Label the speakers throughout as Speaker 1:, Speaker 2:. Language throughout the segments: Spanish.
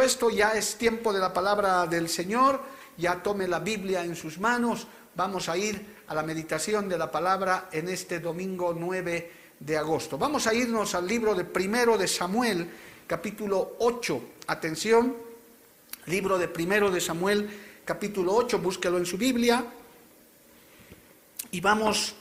Speaker 1: Esto, ya es tiempo de la palabra del Señor. Ya tome la Biblia en sus manos. Vamos a ir a la meditación de la palabra en este domingo 9 de agosto. Vamos a irnos al libro de primero de Samuel, capítulo 8. Atención, libro de primero de Samuel, capítulo 8, búsquelo en su Biblia. Y vamos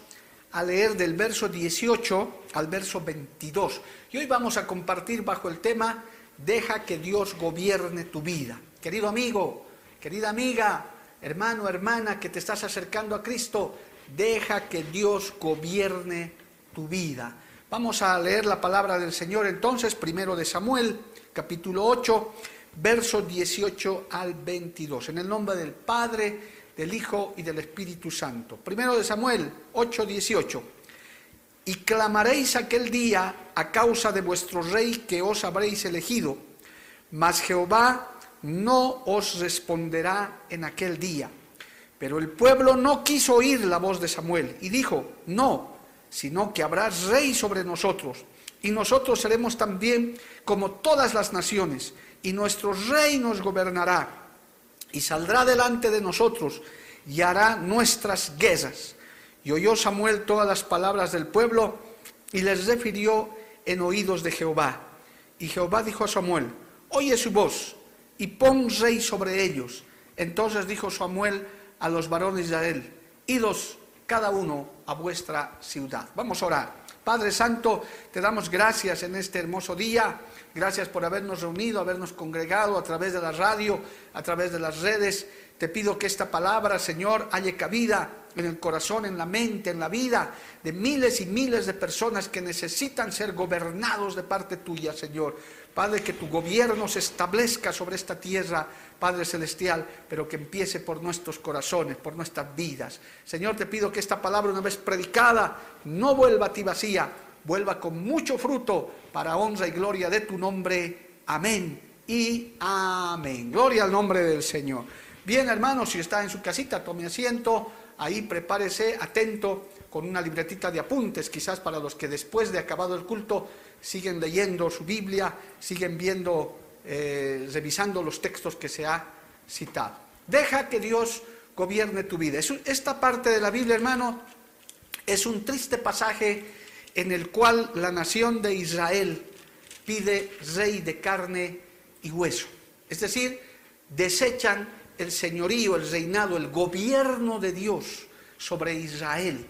Speaker 1: a leer del verso 18 al verso 22. Y hoy vamos a compartir bajo el tema Deja que Dios gobierne tu vida. Querido amigo, querida amiga, hermano, hermana que te estás acercando a Cristo, deja que Dios gobierne tu vida. Vamos a leer la palabra del Señor entonces, primero de Samuel, capítulo 8, versos 18 al 22. En el nombre del Padre, del Hijo y del Espíritu Santo. Primero de Samuel 8, 18. Y clamaréis aquel día a causa de vuestro rey que os habréis elegido, mas Jehová no os responderá en aquel día. Pero el pueblo no quiso oír la voz de Samuel y dijo, no, sino que habrá rey sobre nosotros, y nosotros seremos también como todas las naciones, y nuestro rey nos gobernará, y saldrá delante de nosotros, y hará nuestras guerras. Y oyó Samuel todas las palabras del pueblo, y les refirió en oídos de Jehová. Y Jehová dijo a Samuel, oye su voz, y pon rey sobre ellos. Entonces dijo Samuel a los varones de Israel, idos cada uno a vuestra ciudad. Vamos a orar. Padre Santo, te damos gracias en este hermoso día. Gracias por habernos reunido, habernos congregado a través de la radio, a través de las redes. Te pido que esta palabra, Señor, haya cabida en el corazón, en la mente, en la vida de miles y miles de personas que necesitan ser gobernados de parte tuya, Señor. Padre, que tu gobierno se establezca sobre esta tierra, Padre Celestial, pero que empiece por nuestros corazones, por nuestras vidas. Señor, te pido que esta palabra, una vez predicada, no vuelva a ti vacía, vuelva con mucho fruto para honra y gloria de tu nombre. Amén y amén. Gloria al nombre del Señor. Bien, hermanos, si está en su casita, tome asiento, ahí prepárese, atento, con una libretita de apuntes, quizás para los que después de acabado el culto siguen leyendo su Biblia, siguen viendo, eh, revisando los textos que se ha citado. Deja que Dios gobierne tu vida. Esta parte de la Biblia, hermano, es un triste pasaje en el cual la nación de Israel pide rey de carne y hueso. Es decir, desechan el señorío, el reinado, el gobierno de Dios sobre Israel,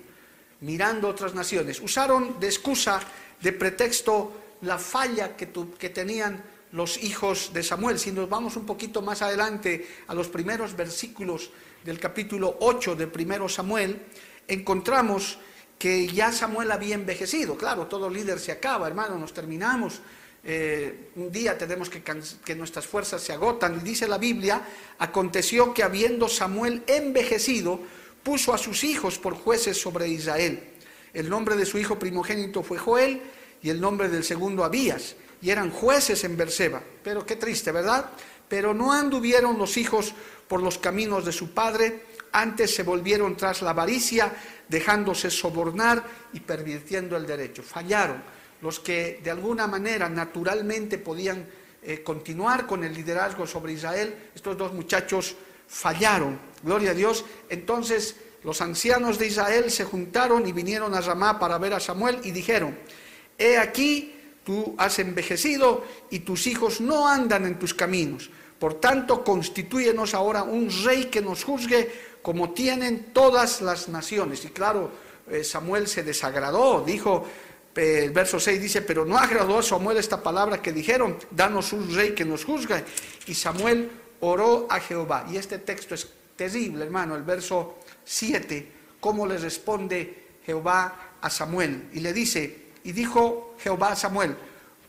Speaker 1: mirando otras naciones. Usaron de excusa, de pretexto, la falla que, que tenían los hijos de Samuel. Si nos vamos un poquito más adelante a los primeros versículos del capítulo 8 de primero Samuel, encontramos que ya Samuel había envejecido. Claro, todo líder se acaba, hermano, nos terminamos. Eh, un día tenemos que, que nuestras fuerzas se agotan. Y dice la Biblia, aconteció que habiendo Samuel envejecido, puso a sus hijos por jueces sobre Israel. El nombre de su hijo primogénito fue Joel y el nombre del segundo Abías. Y eran jueces en Berseba. Pero qué triste, ¿verdad? Pero no anduvieron los hijos por los caminos de su padre, antes se volvieron tras la avaricia, dejándose sobornar y pervirtiendo el derecho. Fallaron los que de alguna manera naturalmente podían eh, continuar con el liderazgo sobre Israel, estos dos muchachos fallaron, gloria a Dios. Entonces los ancianos de Israel se juntaron y vinieron a Ramá para ver a Samuel y dijeron, he aquí, tú has envejecido y tus hijos no andan en tus caminos. Por tanto, constitúyenos ahora un rey que nos juzgue como tienen todas las naciones. Y claro, eh, Samuel se desagradó, dijo, el verso 6 dice, pero no agradó a Samuel esta palabra que dijeron, danos un rey que nos juzgue. Y Samuel oró a Jehová. Y este texto es terrible, hermano, el verso 7, cómo le responde Jehová a Samuel. Y le dice, y dijo Jehová a Samuel,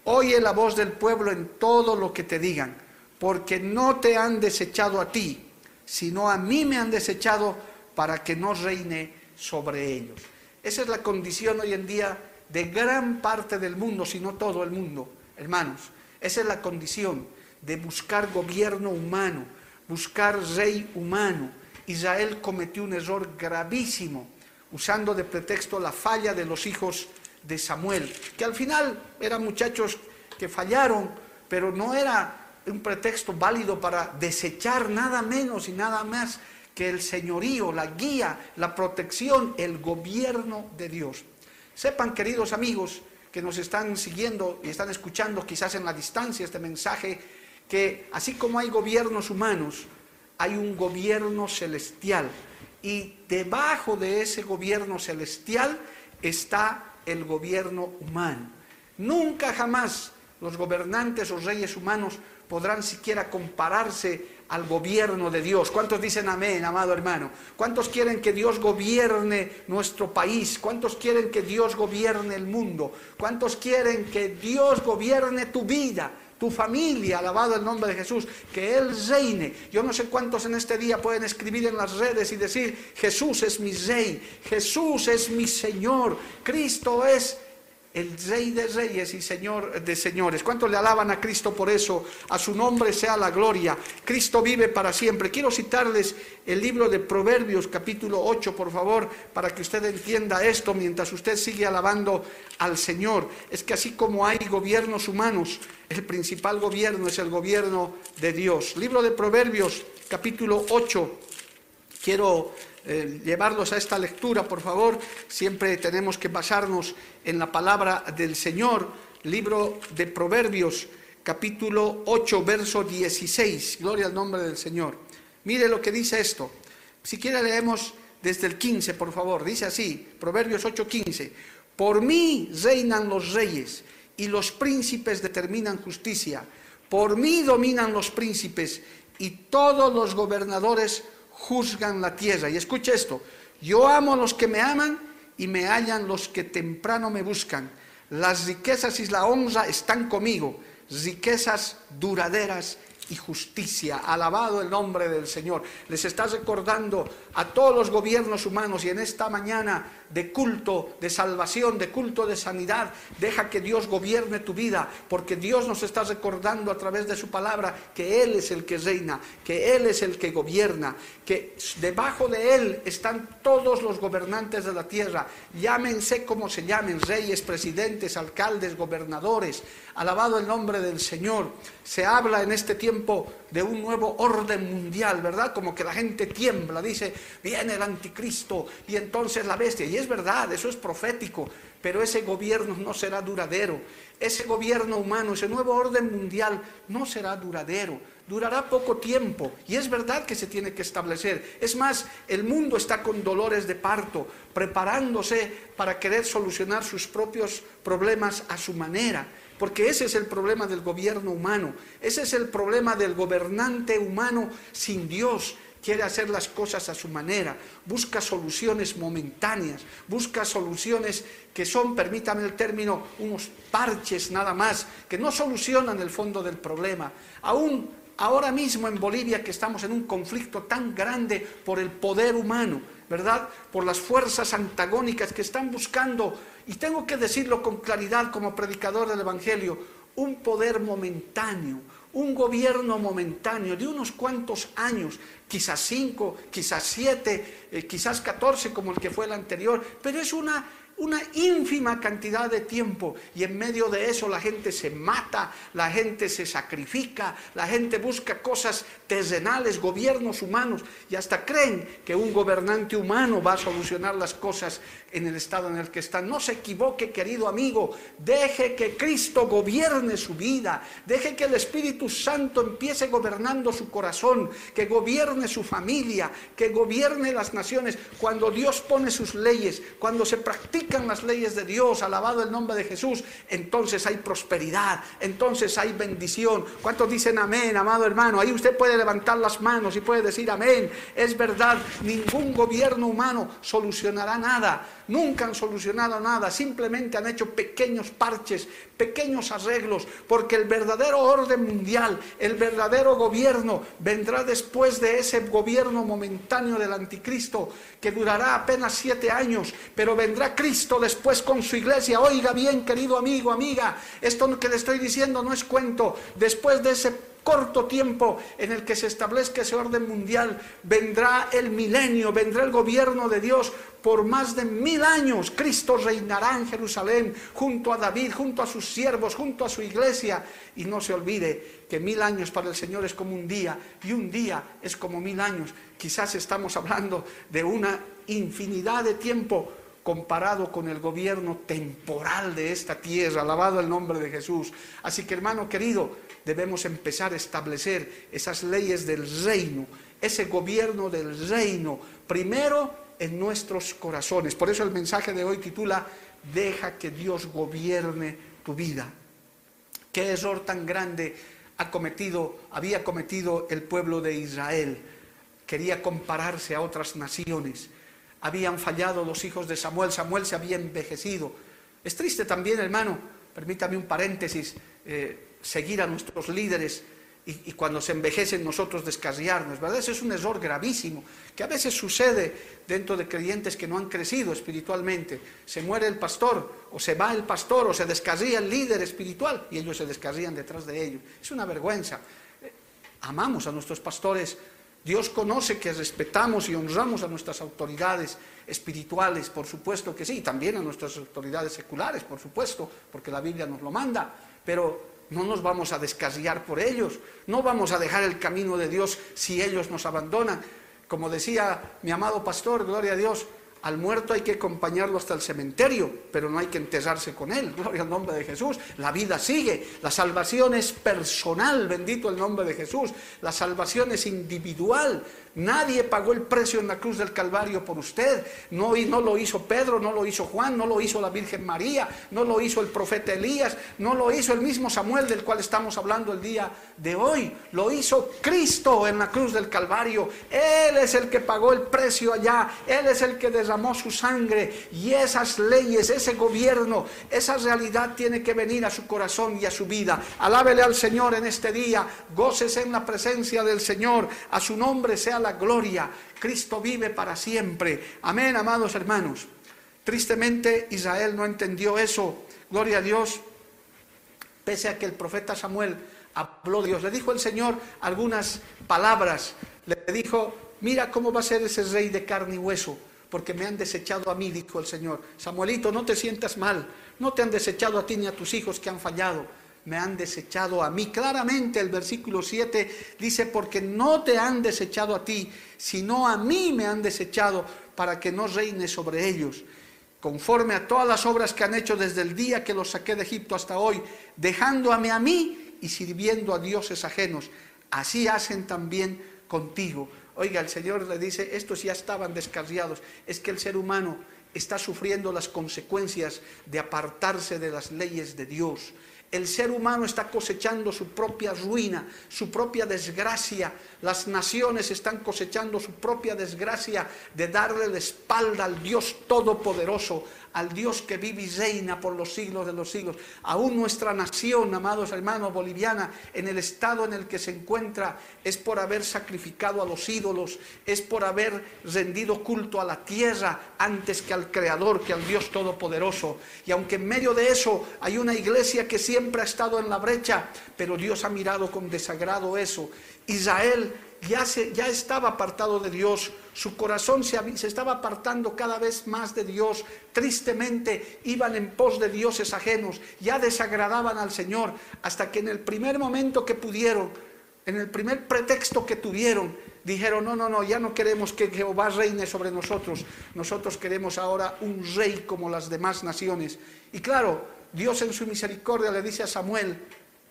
Speaker 1: oye la voz del pueblo en todo lo que te digan, porque no te han desechado a ti, sino a mí me han desechado para que no reine sobre ellos. Esa es la condición hoy en día de gran parte del mundo, si no todo el mundo, hermanos. Esa es la condición de buscar gobierno humano, buscar rey humano. Israel cometió un error gravísimo usando de pretexto la falla de los hijos de Samuel, que al final eran muchachos que fallaron, pero no era un pretexto válido para desechar nada menos y nada más que el señorío, la guía, la protección, el gobierno de Dios. Sepan, queridos amigos, que nos están siguiendo y están escuchando quizás en la distancia este mensaje, que así como hay gobiernos humanos, hay un gobierno celestial y debajo de ese gobierno celestial está el gobierno humano. Nunca jamás los gobernantes o reyes humanos podrán siquiera compararse al gobierno de Dios. ¿Cuántos dicen amén, amado hermano? ¿Cuántos quieren que Dios gobierne nuestro país? ¿Cuántos quieren que Dios gobierne el mundo? ¿Cuántos quieren que Dios gobierne tu vida? tu familia, alabado el nombre de Jesús, que Él reine. Yo no sé cuántos en este día pueden escribir en las redes y decir, Jesús es mi rey, Jesús es mi Señor, Cristo es el Rey de Reyes y Señor de Señores. ¿Cuántos le alaban a Cristo por eso? A su nombre sea la gloria. Cristo vive para siempre. Quiero citarles el libro de Proverbios capítulo 8, por favor, para que usted entienda esto mientras usted sigue alabando al Señor. Es que así como hay gobiernos humanos, el principal gobierno es el gobierno de Dios. Libro de Proverbios capítulo 8. Quiero eh, llevarlos a esta lectura, por favor. Siempre tenemos que basarnos en la palabra del Señor. Libro de Proverbios, capítulo 8, verso 16. Gloria al nombre del Señor. Mire lo que dice esto. Si quiere leemos desde el 15, por favor. Dice así, Proverbios 8, 15. Por mí reinan los reyes y los príncipes determinan justicia. Por mí dominan los príncipes y todos los gobernadores juzgan la tierra. Y escucha esto, yo amo a los que me aman y me hallan los que temprano me buscan. Las riquezas y la honra están conmigo, riquezas duraderas y justicia. Alabado el nombre del Señor. Les está recordando a todos los gobiernos humanos y en esta mañana de culto, de salvación, de culto de sanidad, deja que Dios gobierne tu vida, porque Dios nos está recordando a través de su palabra que Él es el que reina, que Él es el que gobierna, que debajo de Él están todos los gobernantes de la tierra, llámense como se llamen, reyes, presidentes, alcaldes, gobernadores, alabado el nombre del Señor. Se habla en este tiempo de un nuevo orden mundial, ¿verdad? Como que la gente tiembla, dice, viene el anticristo y entonces la bestia. Y es verdad, eso es profético, pero ese gobierno no será duradero. Ese gobierno humano, ese nuevo orden mundial no será duradero. Durará poco tiempo y es verdad que se tiene que establecer. Es más, el mundo está con dolores de parto, preparándose para querer solucionar sus propios problemas a su manera. Porque ese es el problema del gobierno humano, ese es el problema del gobernante humano sin Dios. Quiere hacer las cosas a su manera, busca soluciones momentáneas, busca soluciones que son, permítame el término, unos parches nada más, que no solucionan el fondo del problema. Aún ahora mismo en Bolivia que estamos en un conflicto tan grande por el poder humano, ¿verdad? Por las fuerzas antagónicas que están buscando y tengo que decirlo con claridad como predicador del Evangelio, un poder momentáneo, un gobierno momentáneo de unos cuantos años, quizás cinco, quizás siete, eh, quizás catorce como el que fue el anterior, pero es una una ínfima cantidad de tiempo y en medio de eso la gente se mata, la gente se sacrifica, la gente busca cosas terrenales, gobiernos humanos y hasta creen que un gobernante humano va a solucionar las cosas en el estado en el que están. No se equivoque, querido amigo, deje que Cristo gobierne su vida, deje que el Espíritu Santo empiece gobernando su corazón, que gobierne su familia, que gobierne las naciones. Cuando Dios pone sus leyes, cuando se practica las leyes de Dios, alabado el nombre de Jesús, entonces hay prosperidad, entonces hay bendición. ¿Cuántos dicen amén, amado hermano? Ahí usted puede levantar las manos y puede decir amén. Es verdad, ningún gobierno humano solucionará nada nunca han solucionado nada, simplemente han hecho pequeños parches, pequeños arreglos, porque el verdadero orden mundial, el verdadero gobierno vendrá después de ese gobierno momentáneo del anticristo, que durará apenas siete años, pero vendrá Cristo después con su iglesia. Oiga bien, querido amigo, amiga, esto que le estoy diciendo no es cuento, después de ese corto tiempo en el que se establezca ese orden mundial, vendrá el milenio, vendrá el gobierno de Dios por más de mil años. Cristo reinará en Jerusalén junto a David, junto a sus siervos, junto a su iglesia. Y no se olvide que mil años para el Señor es como un día y un día es como mil años. Quizás estamos hablando de una infinidad de tiempo comparado con el gobierno temporal de esta tierra. Alabado el nombre de Jesús. Así que hermano querido, debemos empezar a establecer esas leyes del reino, ese gobierno del reino, primero en nuestros corazones. Por eso el mensaje de hoy titula, deja que Dios gobierne tu vida. ¿Qué error tan grande ha cometido, había cometido el pueblo de Israel? Quería compararse a otras naciones. Habían fallado los hijos de Samuel, Samuel se había envejecido. Es triste también, hermano, permítame un paréntesis, eh, seguir a nuestros líderes y, cuando se envejecen nosotros descarriarnos, ¿verdad? Ese es un error gravísimo que a veces sucede dentro de creyentes que no han crecido espiritualmente. Se muere el pastor o se va el pastor o se descarría el líder espiritual y ellos se descarrían detrás de ellos. Es una vergüenza. Amamos a nuestros pastores. Dios conoce que respetamos y honramos a nuestras autoridades espirituales, por supuesto que sí, también a nuestras autoridades seculares, por supuesto, porque la Biblia nos lo manda, pero no nos vamos a descarriar por ellos, no vamos a dejar el camino de Dios si ellos nos abandonan. Como decía mi amado pastor, gloria a Dios, al muerto hay que acompañarlo hasta el cementerio, pero no hay que enterrarse con él. Gloria al nombre de Jesús. La vida sigue. La salvación es personal, bendito el nombre de Jesús. La salvación es individual. Nadie pagó el precio en la cruz del Calvario por usted. No, lo hizo Pedro, no lo hizo Juan, no lo hizo la Virgen María, no lo hizo el profeta Elías, no lo hizo el mismo Samuel del cual estamos hablando el día de hoy. Lo hizo Cristo en la cruz del Calvario. Él es el que pagó el precio allá. Él es el que derramó su sangre. Y esas leyes, ese gobierno, esa realidad tiene que venir a su corazón y a su vida. Alábele al Señor en este día. Gócese en la presencia del Señor. A su nombre sea la gloria. Cristo vive para siempre. Amén, amados hermanos. Tristemente Israel no entendió eso. Gloria a Dios. Pese a que el profeta Samuel habló Dios, le dijo el Señor algunas palabras. Le dijo, mira cómo va a ser ese rey de carne y hueso, porque me han desechado a mí, dijo el Señor. Samuelito, no te sientas mal, no te han desechado a ti ni a tus hijos que han fallado me han desechado a mí. Claramente el versículo 7 dice, porque no te han desechado a ti, sino a mí me han desechado para que no reine sobre ellos, conforme a todas las obras que han hecho desde el día que los saqué de Egipto hasta hoy, dejándome a mí y sirviendo a dioses ajenos. Así hacen también contigo. Oiga, el Señor le dice, estos ya estaban descarriados. Es que el ser humano está sufriendo las consecuencias de apartarse de las leyes de Dios el ser humano está cosechando su propia ruina, su propia desgracia. Las naciones están cosechando su propia desgracia de darle la espalda al Dios Todopoderoso, al Dios que vive y reina por los siglos de los siglos. Aún nuestra nación, amados hermanos, boliviana, en el estado en el que se encuentra, es por haber sacrificado a los ídolos, es por haber rendido culto a la tierra antes que al Creador, que al Dios Todopoderoso. Y aunque en medio de eso hay una iglesia que siempre ha estado en la brecha, pero Dios ha mirado con desagrado eso. Israel ya, se, ya estaba apartado de Dios, su corazón se, se, estaba apartando cada vez más de Dios, tristemente iban en pos de dioses ajenos, ya desagradaban al Señor, hasta que en el primer momento que pudieron, en el primer pretexto que tuvieron, dijeron, no, no, no, ya no queremos que Jehová reine sobre nosotros, nosotros queremos ahora un rey como las demás naciones. Y claro, Dios en su misericordia le dice a Samuel,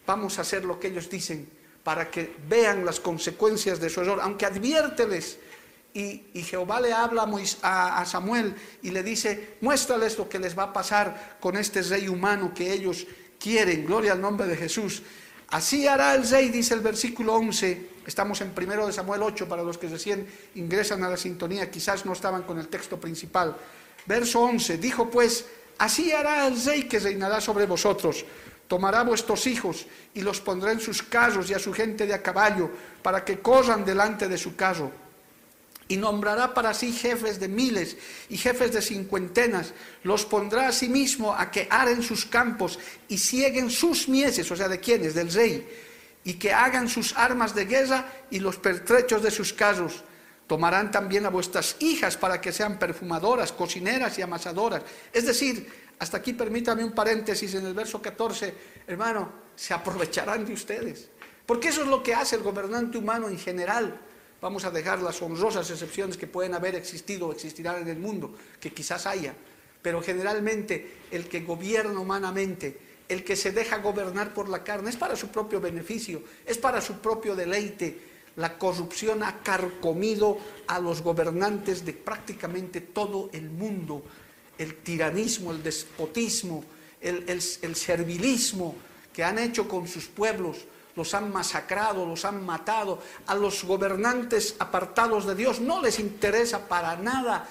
Speaker 1: vamos a hacer lo que ellos dicen para que vean las consecuencias de su error, aunque adviérteles y, Jehová le habla a, Samuel y le dice, muéstrales lo que les va a pasar con este rey humano que ellos quieren. Gloria al nombre de Jesús. Así hará el rey, dice el versículo 11. Estamos en primero de Samuel 8 para los que recién ingresan a la sintonía, quizás no estaban con el texto principal. Verso 11, dijo pues, así hará el rey que reinará sobre vosotros. Tomará vuestros hijos y los pondrá en sus carros y a su gente de a caballo, para que corran delante de su carro y nombrará para sí jefes de miles y jefes de cincuentenas. Los pondrá a sí mismo a que aren sus campos y cieguen sus mieses, o sea, ¿de quiénes? Del rey, y que hagan sus armas de guerra y los pertrechos de sus carros. Tomarán también a vuestras hijas para que sean perfumadoras, cocineras y amasadoras. Es decir, hasta aquí permítame un paréntesis en el verso 14, hermano, se aprovecharán de ustedes. Porque eso es lo que hace el gobernante humano en general Vamos a dejar las honrosas excepciones que pueden haber existido o existirán en el mundo, que quizás haya. Pero generalmente el que gobierna humanamente, el que se deja gobernar por la carne, es para su propio beneficio, es para su propio deleite. La corrupción ha carcomido a los gobernantes de prácticamente todo el mundo. El tiranismo, el despotismo, el, servilismo que han hecho con sus pueblos los han masacrado, los han matado. A los gobernantes apartados de Dios no les interesa para nada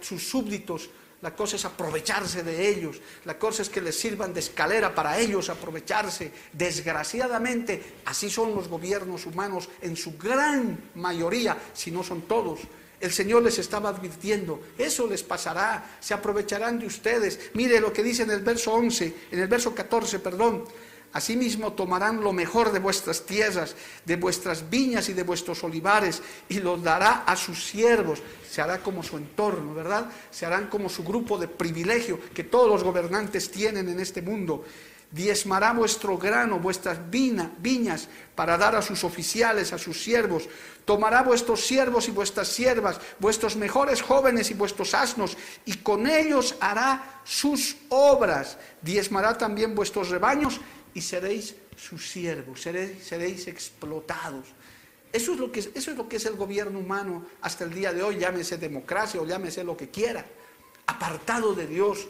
Speaker 1: sus súbditos. La cosa es aprovecharse de ellos. La cosa es que les sirvan de escalera para ellos aprovecharse. Desgraciadamente, así son los gobiernos humanos en su gran mayoría, si no son todos. El Señor les estaba advirtiendo, eso les pasará, se aprovecharán de ustedes. Mire lo que dice en el verso 11, en el verso 14, perdón. Asimismo tomarán lo mejor de vuestras tierras, de vuestras viñas y de vuestros olivares, y los dará a sus siervos. Se hará como su entorno, ¿verdad? Se harán como su grupo de privilegio que todos los gobernantes tienen en este mundo. Diezmará vuestro grano, vuestras viñas, para dar a sus oficiales, a sus siervos. Tomará vuestros siervos y vuestras siervas, vuestros mejores jóvenes y vuestros asnos, y con ellos hará sus obras. Diezmará también vuestros rebaños y seréis sus siervos, seréis, explotados. Eso es, lo que, eso es lo que es el gobierno humano hasta el día de hoy, llámese democracia o llámese lo que quiera, apartado de Dios,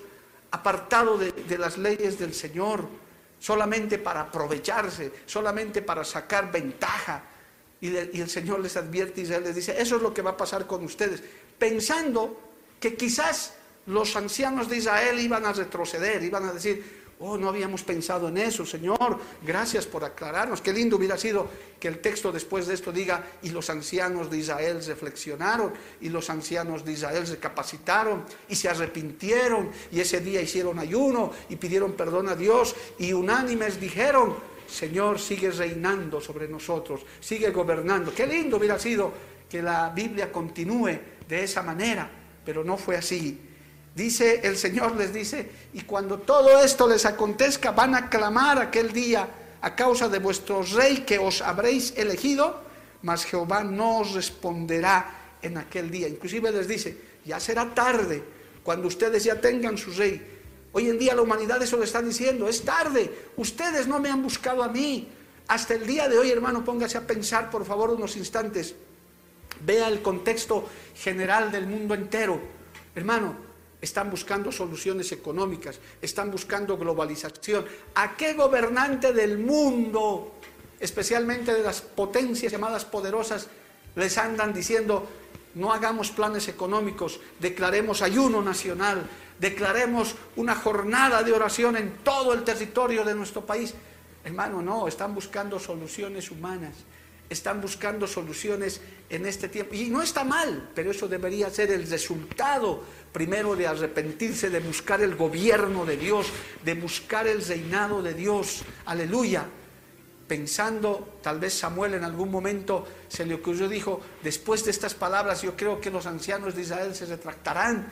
Speaker 1: apartado de, las leyes del Señor, solamente para aprovecharse, solamente para sacar ventaja. Y, el Señor les advierte y les dice, eso es lo que va a pasar con ustedes, pensando que quizás los ancianos de Israel iban a retroceder, iban a decir, Oh, no habíamos pensado en eso, Señor. Gracias por aclararnos. Qué lindo hubiera sido que el texto después de esto diga, y los ancianos de Israel reflexionaron, y los ancianos de Israel se capacitaron, y se arrepintieron, y ese día hicieron ayuno, y pidieron perdón a Dios, y unánimes dijeron, Señor, sigue reinando sobre nosotros, sigue gobernando. Qué lindo hubiera sido que la Biblia continúe de esa manera, pero no fue así. Dice el Señor, les dice, y cuando todo esto les acontezca, van a clamar aquel día a causa de vuestro rey que os habréis elegido, mas Jehová no os responderá en aquel día. Inclusive les dice, ya será tarde cuando ustedes ya tengan su rey. Hoy en día la humanidad eso le está diciendo, es tarde, ustedes no me han buscado a mí. Hasta el día de hoy, hermano, póngase a pensar por favor unos instantes. Vea el contexto general del mundo entero. Hermano, están buscando soluciones económicas, están buscando globalización. ¿A qué gobernante del mundo, especialmente de las potencias llamadas poderosas, les andan diciendo, no hagamos planes económicos, declaremos ayuno nacional, declaremos una jornada de oración en todo el territorio de nuestro país? Hermano, no, están buscando soluciones humanas están buscando soluciones en este tiempo. Y no está mal, pero eso debería ser el resultado primero de arrepentirse, de buscar el gobierno de Dios, de buscar el reinado de Dios. Aleluya. Pensando, tal vez Samuel en algún momento se le ocurrió, dijo, después de estas palabras yo creo que los ancianos de Israel se retractarán,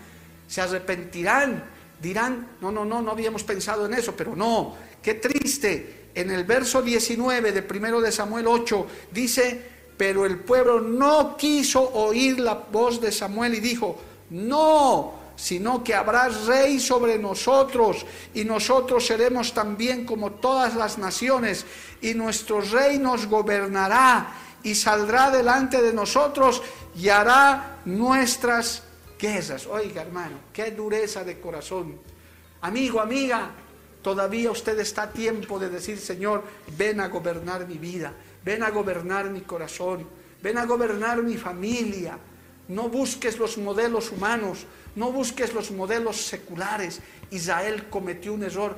Speaker 1: se arrepentirán, dirán, no, no, no, no habíamos pensado en eso, pero no, qué triste en el verso 19 de primero de Samuel 8 dice, pero el pueblo no quiso oír la voz de Samuel y dijo, no, sino que habrá rey sobre nosotros y nosotros seremos también como todas las naciones y nuestro rey nos gobernará y saldrá delante de nosotros y hará nuestras guerras. Oiga hermano, qué dureza de corazón. Amigo, amiga, todavía usted está a tiempo de decir, Señor, ven a gobernar mi vida, ven a gobernar mi corazón, ven a gobernar mi familia. No busques los modelos humanos, no busques los modelos seculares. Israel cometió un error.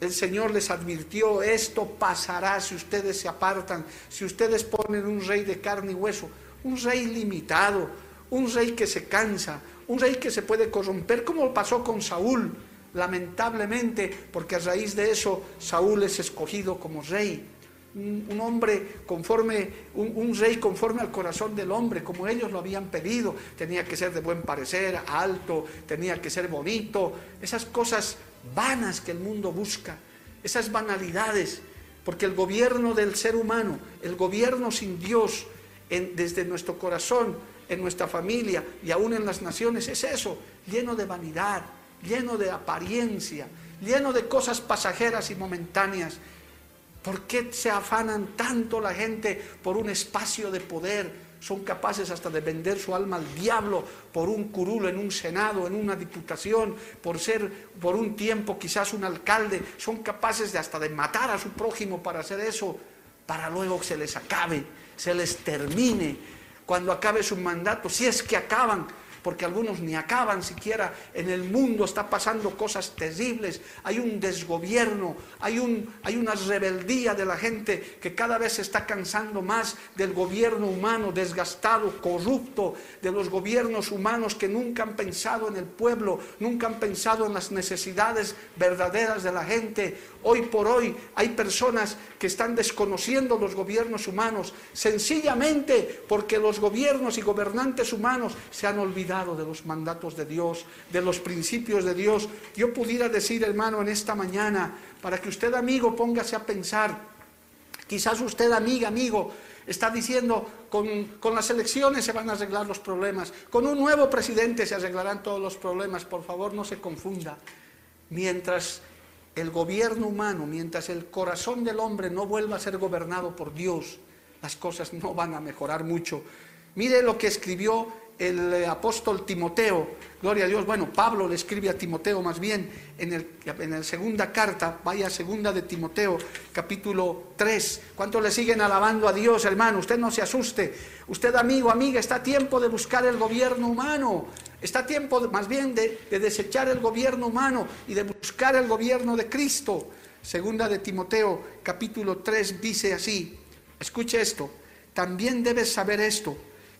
Speaker 1: El Señor les advirtió, esto pasará si ustedes se apartan, si ustedes ponen un rey de carne y hueso, un rey limitado, un rey que se cansa, un rey que se puede corromper, como pasó con Saúl, lamentablemente, porque a raíz de eso Saúl es escogido como rey un, hombre conforme, un, rey conforme al corazón del hombre, como ellos lo habían pedido. Tenía que ser de buen parecer, alto, tenía que ser bonito. Esas cosas vanas que el mundo busca, esas banalidades, porque el gobierno del ser humano, el gobierno sin Dios, desde nuestro corazón, en nuestra familia y aún en las naciones, es eso, lleno de vanidad, lleno de apariencia, lleno de cosas pasajeras y momentáneas ¿Por qué se afanan tanto la gente por un espacio de poder? Son capaces hasta de vender su alma al diablo por un curulo en un senado, en una diputación, por ser por un tiempo quizás un alcalde. Son capaces de hasta de matar a su prójimo para hacer eso, para luego que se les acabe, se les termine. Cuando acabe su mandato, si es que acaban, porque algunos ni acaban siquiera. En el mundo está pasando cosas terribles, hay un desgobierno, hay, un, hay una rebeldía de la gente que cada vez se está cansando más del gobierno humano desgastado, corrupto, de los gobiernos humanos que nunca han pensado en el pueblo, nunca han pensado en las necesidades verdaderas de la gente. Hoy por hoy hay personas que están desconociendo los gobiernos humanos, sencillamente porque los gobiernos y gobernantes humanos se han olvidado de los mandatos de Dios, de los principios de Dios. Yo pudiera decir, hermano, en esta mañana, para que usted, amigo, póngase a pensar, quizás usted, amiga, amigo, está diciendo, con, con, las elecciones se van a arreglar los problemas, con un nuevo presidente se arreglarán todos los problemas, por favor no se confunda. Mientras el gobierno humano, mientras el corazón del hombre no vuelva a ser gobernado por Dios, las cosas no van a mejorar mucho. Mire lo que escribió el eh, apóstol Timoteo, gloria a Dios, bueno, Pablo le escribe a Timoteo más bien en, el, en la segunda carta, vaya segunda de Timoteo, capítulo 3. ¿Cuántos le siguen alabando a Dios, hermano? Usted no se asuste. Usted, amigo, amiga, está a tiempo de buscar el gobierno humano. Está a tiempo más bien de, de desechar el gobierno humano y de buscar el gobierno de Cristo. Segunda de Timoteo, capítulo 3, dice así, escuche esto, también debes saber esto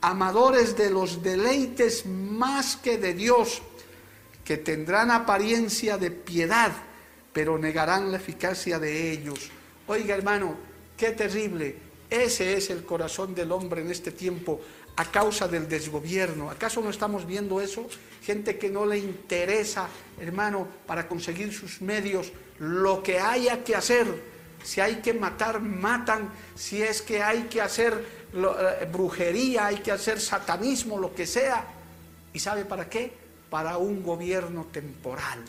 Speaker 1: amadores de los deleites más que de Dios, que tendrán apariencia de piedad, pero negarán la eficacia de ellos. Oiga hermano, qué terrible. Ese es el corazón del hombre en este tiempo a causa del desgobierno. ¿Acaso no estamos viendo eso? Gente que no le interesa, hermano, para conseguir sus medios, lo que haya que hacer. Si hay que matar, matan. Si es que hay que hacer eh, brujería, hay que hacer satanismo, lo que sea. ¿Y sabe para qué? Para un gobierno temporal,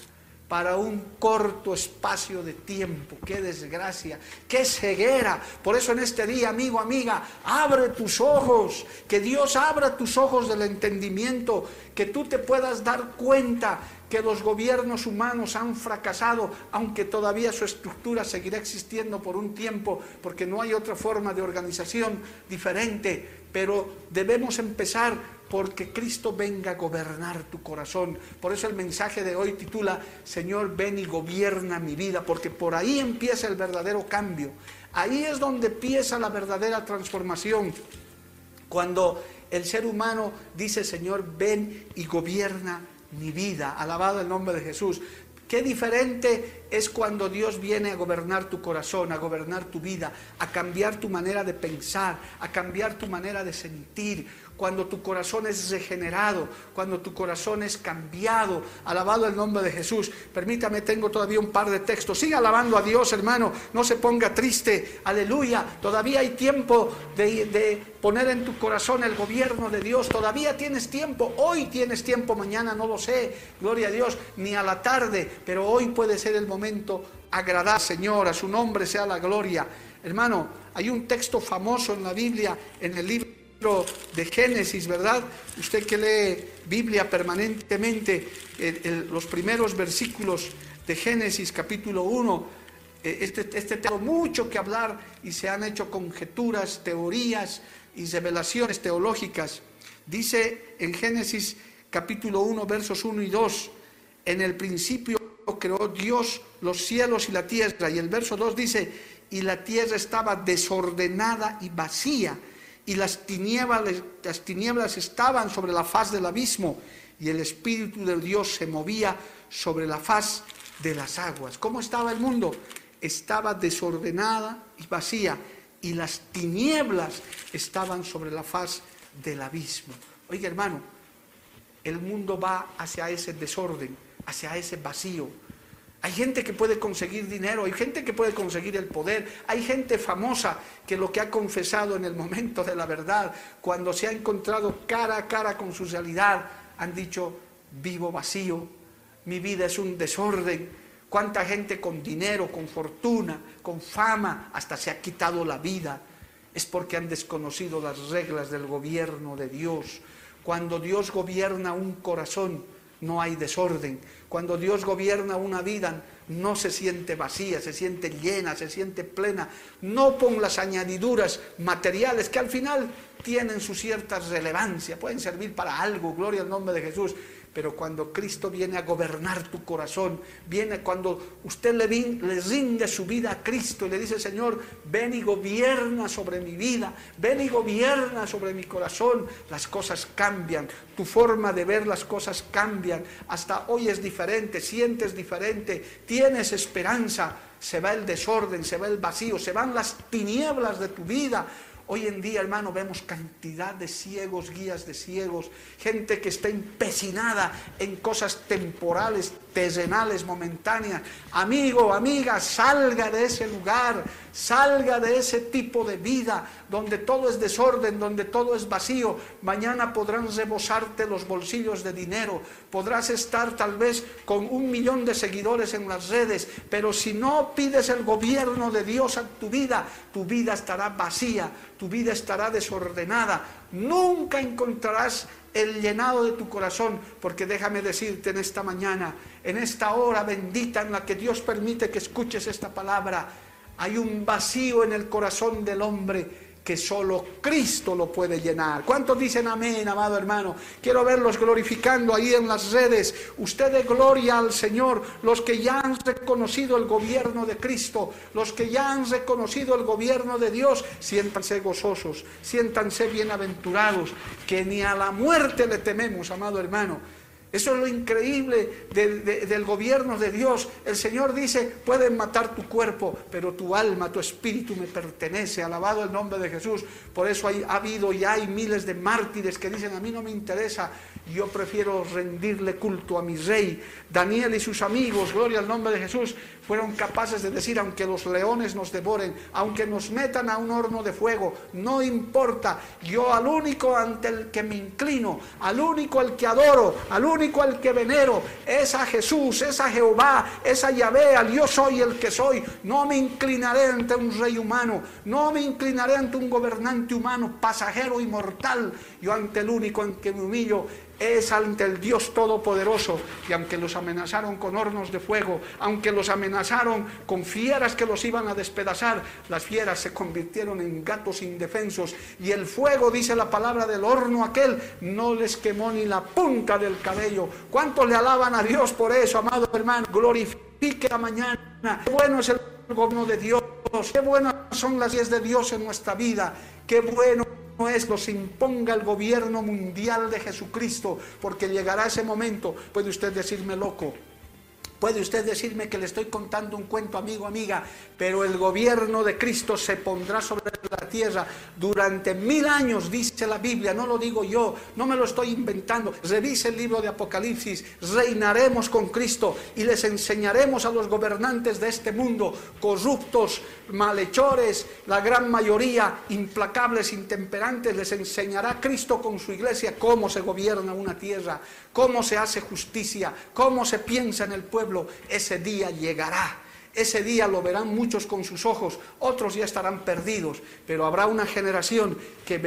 Speaker 1: para un corto espacio de tiempo. Qué desgracia, qué ceguera. Por eso en este día, amigo, amiga, abre tus ojos, que Dios abra tus ojos del entendimiento, que tú te puedas dar cuenta que los gobiernos humanos han fracasado, aunque todavía su estructura seguirá existiendo por un tiempo, porque no hay otra forma de organización diferente, pero debemos empezar porque Cristo venga a gobernar tu corazón. Por eso el mensaje de hoy titula, Señor, ven y gobierna mi vida, porque por ahí empieza el verdadero cambio. Ahí es donde empieza la verdadera transformación. Cuando el ser humano dice, Señor, ven y gobierna mi vida. Alabado el nombre de Jesús. Qué diferente es cuando Dios viene a gobernar tu corazón, a gobernar tu vida, a cambiar tu manera de pensar, a cambiar tu manera de sentir, cuando tu corazón es regenerado, cuando tu corazón es cambiado. Alabado el nombre de Jesús. Permítame, tengo todavía un par de textos. Siga alabando a Dios, hermano. No se ponga triste. Aleluya. Todavía hay tiempo de, poner en tu corazón el gobierno de Dios. Todavía tienes tiempo. Hoy tienes tiempo. Mañana no lo sé. Gloria a Dios. Ni a la tarde. Pero hoy puede ser el momento agradar, Señor. A su nombre sea la gloria. Hermano, hay un texto famoso en la Biblia, en el libro de Génesis, ¿verdad? Usted que lee Biblia permanentemente, los primeros versículos de Génesis capítulo 1, eh, este, este tengo mucho que hablar y se han hecho conjeturas, teorías y revelaciones teológicas. Dice en Génesis capítulo 1, versos 1 y 2, en el principio creó Dios los cielos y la tierra. Y el verso 2 dice, y la tierra estaba desordenada y vacía y las tinieblas, las tinieblas estaban sobre la faz del abismo y el Espíritu de Dios se movía sobre la faz de las aguas. ¿Cómo estaba el mundo? Estaba desordenada y vacía y las tinieblas estaban sobre la faz del abismo. Oiga hermano, el mundo va hacia ese desorden, hacia ese vacío, hay gente que puede conseguir dinero, hay gente que puede conseguir el poder, hay gente famosa que lo que ha confesado en el momento de la verdad, cuando se ha encontrado cara a cara con su realidad, han dicho, vivo vacío, mi vida es un desorden. Cuánta gente con dinero, con fortuna, con fama, hasta se ha quitado la vida. Es porque han desconocido las reglas del gobierno de Dios. Cuando Dios gobierna un corazón, no hay desorden. Cuando Dios gobierna una vida, no se siente vacía, se siente llena, se siente plena. No con las añadiduras materiales que al final tienen su cierta relevancia, pueden servir para algo, gloria al nombre de Jesús, pero cuando Cristo viene a gobernar tu corazón, viene cuando usted le, rinde su vida a Cristo y le dice, Señor, ven y gobierna sobre mi vida, ven y gobierna sobre mi corazón, las cosas cambian, tu forma de ver las cosas cambian, hasta hoy es diferente, sientes diferente, tienes esperanza, se va el desorden, se va el vacío, se van las tinieblas de tu vida, Hoy en día, hermano, vemos cantidad de ciegos, guías de ciegos, gente que está empecinada en cosas temporales, terrenales, momentáneas. Amigo, amiga, salga de ese lugar, salga de ese tipo de vida donde todo es desorden, donde todo es vacío. Mañana podrán rebosarte los bolsillos de dinero, podrás estar tal vez con un millón de seguidores en las redes, pero si no pides el gobierno de Dios a tu vida, tu vida estará vacía, tu vida estará desordenada. Nunca encontrarás el llenado de tu corazón, porque déjame decirte en esta mañana, en esta hora bendita en la que Dios permite que escuches esta palabra, hay un vacío en el corazón del hombre que solo Cristo lo puede llenar. ¿Cuántos dicen amén, amado hermano? Quiero verlos glorificando ahí en las redes. Usted de gloria al Señor, los que ya han reconocido el gobierno de Cristo, los que ya han reconocido el gobierno de Dios, siéntanse gozosos, siéntanse bienaventurados, que ni a la muerte le tememos, amado hermano eso es lo increíble del gobierno de Dios. El Señor dice, pueden matar tu cuerpo, pero tu alma, tu espíritu me pertenece. Alabado el nombre de Jesús. Por eso ha habido y hay miles de mártires que dicen, a mí no me interesa, yo prefiero rendirle culto a mi rey. Daniel y sus amigos, gloria al nombre de Jesús, fueron capaces de decir, aunque los leones nos devoren, aunque nos metan a un horno de fuego, no importa, yo al único ante el que me inclino, al único al que adoro, al único al que venero, es a Jesús, es a Jehová, es a Yahvé, al yo soy el que soy. No me inclinaré ante un rey humano, no me inclinaré ante un gobernante humano, pasajero y mortal, yo ante el único en que me humillo es ante el Dios Todopoderoso. Y aunque los amenazaron con hornos de fuego, aunque los amenazaron con fieras que los iban a despedazar, las fieras se convirtieron en gatos indefensos. Y el fuego, dice la palabra del horno aquel, no les quemó ni la punta del cabello. ¿Cuántos le alaban a Dios por eso, amado hermano? Glorifique la mañana. Qué bueno es el gobierno de Dios. Qué buenas son las leyes de Dios en nuestra vida. Qué bueno es los imponga el gobierno mundial de Jesucristo, porque llegará ese momento, puede usted decirme loco, Puede usted decirme que le estoy contando un cuento, amigo, amiga, pero el gobierno de Cristo se pondrá sobre la tierra durante mil años, dice la Biblia, no lo digo yo, no me lo estoy inventando. Revise el libro de Apocalipsis, reinaremos con Cristo y les enseñaremos a los gobernantes de este mundo, corruptos, malhechores, la gran mayoría, implacables, intemperantes, les enseñará Cristo con su iglesia cómo se gobierna una tierra, cómo se hace justicia, cómo se piensa en el pueblo. Ese día llegará ese día lo verán muchos con sus ojos, otros ya estarán perdidos, pero habrá una generación que,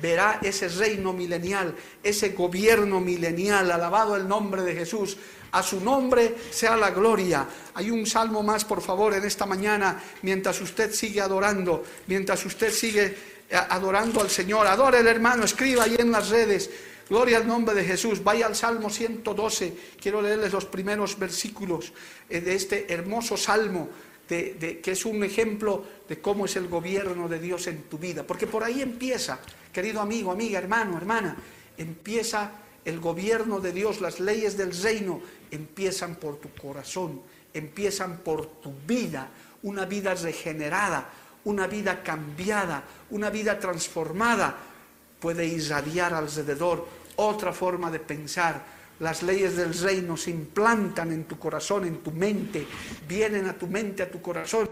Speaker 1: verá ese reino milenial, ese gobierno milenial, alabado el nombre de Jesús. A su nombre sea la gloria. Hay un salmo más, por favor, en esta mañana, mientras usted sigue adorando, mientras usted sigue eh, adorando al Señor. Adore el hermano, escriba ahí en las redes. Gloria al nombre de Jesús. Vaya al Salmo 112. Quiero leerles los primeros versículos eh, de este hermoso salmo, que es un ejemplo de cómo es el gobierno de Dios en tu vida. Porque por ahí empieza, querido amigo, amiga, hermano, hermana, empieza el gobierno de Dios, las leyes del reino empiezan por tu corazón, empiezan por tu vida, una vida regenerada, una vida cambiada, una vida transformada, puede irradiar alrededor otra forma de pensar. Las leyes del reino se implantan en tu corazón, en tu mente, vienen a tu mente, a tu corazón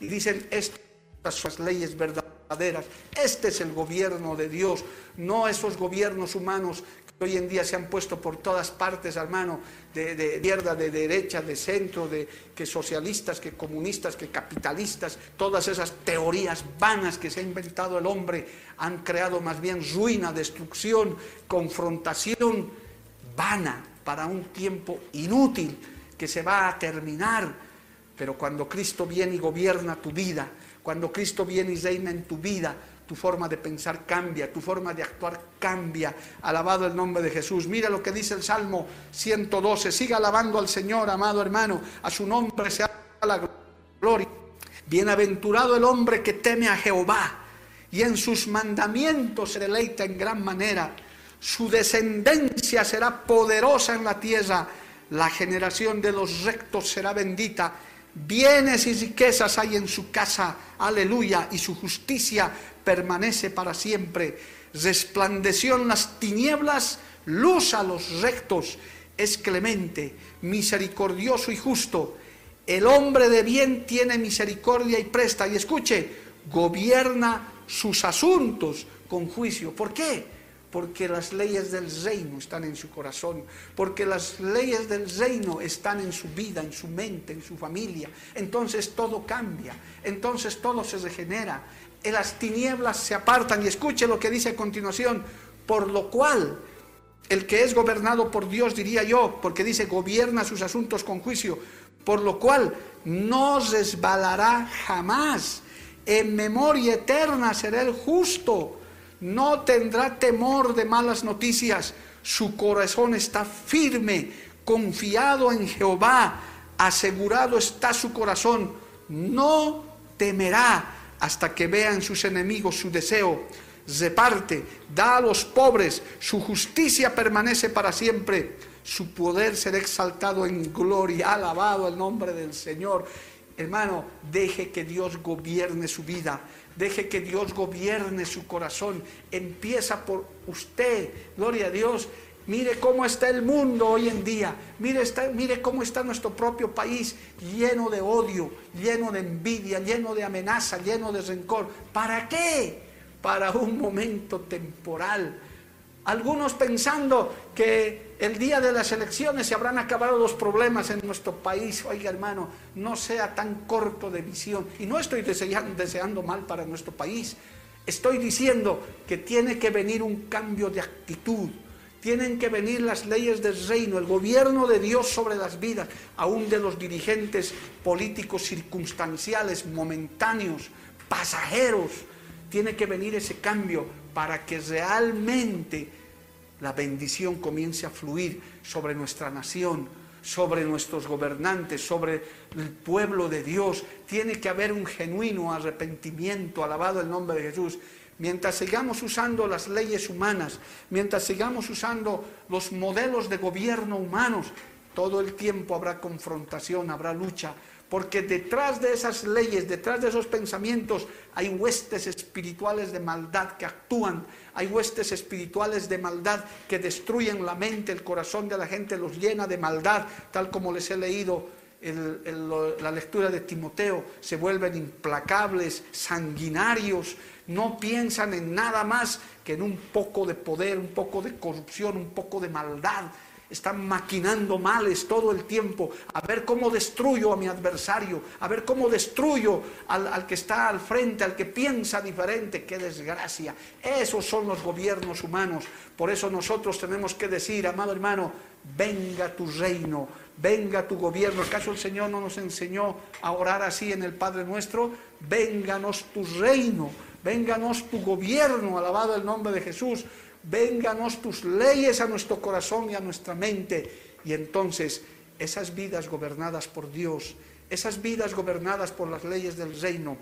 Speaker 1: y dicen, estas son las leyes verdaderas, este es el gobierno de Dios, no esos gobiernos humanos hoy en día se han puesto por todas partes, hermano, de, de izquierda, de derecha, de centro, de que socialistas, que comunistas, que capitalistas, todas esas teorías vanas que se ha inventado el hombre han creado más bien ruina, destrucción, confrontación vana para un tiempo inútil que se va a terminar. Pero cuando Cristo viene y gobierna tu vida, cuando Cristo viene y reina en tu vida, tu forma de pensar cambia, tu forma de actuar cambia. Alabado el nombre de Jesús. Mira lo que dice el Salmo 112. Siga alabando al Señor, amado hermano. A su nombre sea la gloria. Bienaventurado el hombre que teme a Jehová y en sus mandamientos se deleita en gran manera. Su descendencia será poderosa en la tierra. La generación de los rectos será bendita Bienes y riquezas hay en su casa, aleluya, y su justicia permanece para siempre. Resplandeció en las tinieblas, luz a los rectos, es clemente, misericordioso y justo. El hombre de bien tiene misericordia y presta, y escuche, gobierna sus asuntos con juicio. ¿Por qué? porque las leyes del reino están en su corazón, porque las leyes del reino están en su vida, en su mente, en su familia. Entonces todo cambia, entonces todo se regenera, en las tinieblas se apartan y escuche lo que dice a continuación, por lo cual el que es gobernado por Dios, diría yo, porque dice, gobierna sus asuntos con juicio, por lo cual no resbalará jamás, en memoria eterna será el justo no tendrá temor de malas noticias, su corazón está firme, confiado en Jehová, asegurado está su corazón, no temerá hasta que vean sus enemigos su deseo. Reparte, da a los pobres, su justicia permanece para siempre, su poder será exaltado en gloria, alabado el nombre del Señor. Hermano, deje que Dios gobierne su vida. Deje que Dios gobierne su corazón. Empieza por usted. Gloria a Dios. Mire cómo está el mundo hoy en día. Mire, cómo está nuestro propio país lleno de odio, lleno de envidia, lleno de amenaza, lleno de rencor. ¿Para qué? Para un momento temporal. Algunos pensando que el día de las elecciones se habrán acabado los problemas en nuestro país. Oiga, hermano, no sea tan corto de visión. Y no estoy deseando, mal para nuestro país. Estoy diciendo que tiene que venir un cambio de actitud. Tienen que venir las leyes del reino, el gobierno de Dios sobre las vidas, aún de los dirigentes políticos circunstanciales, momentáneos, pasajeros. Tiene que venir ese cambio para que realmente la bendición comience a fluir sobre nuestra nación, sobre nuestros gobernantes, sobre el pueblo de Dios. Tiene que haber un genuino arrepentimiento, alabado el nombre de Jesús. Mientras sigamos usando las leyes humanas, mientras sigamos usando los modelos de gobierno humanos, todo el tiempo habrá confrontación, habrá lucha, porque detrás de esas leyes, detrás de esos pensamientos, hay huestes espirituales de maldad que actúan, hay huestes espirituales de maldad que destruyen la mente, el corazón de la gente, los llena de maldad, tal como les he leído la lectura de Timoteo, se vuelven implacables, sanguinarios, no piensan en nada más que en un poco de poder, un poco de corrupción, un poco de maldad están maquinando males todo el tiempo, a ver cómo destruyo a mi adversario, a ver cómo destruyo al, que está al frente, al que piensa diferente. ¡Qué desgracia! Esos son los gobiernos humanos. Por eso nosotros tenemos que decir, amado hermano, venga tu reino, venga tu gobierno. ¿Acaso el Señor no nos enseñó a orar así en el Padre nuestro? Vénganos tu reino, vénganos tu gobierno, alabado el nombre de Jesús vénganos tus leyes a nuestro corazón y a nuestra mente. Y entonces esas vidas gobernadas por Dios, esas vidas gobernadas por las leyes del reino,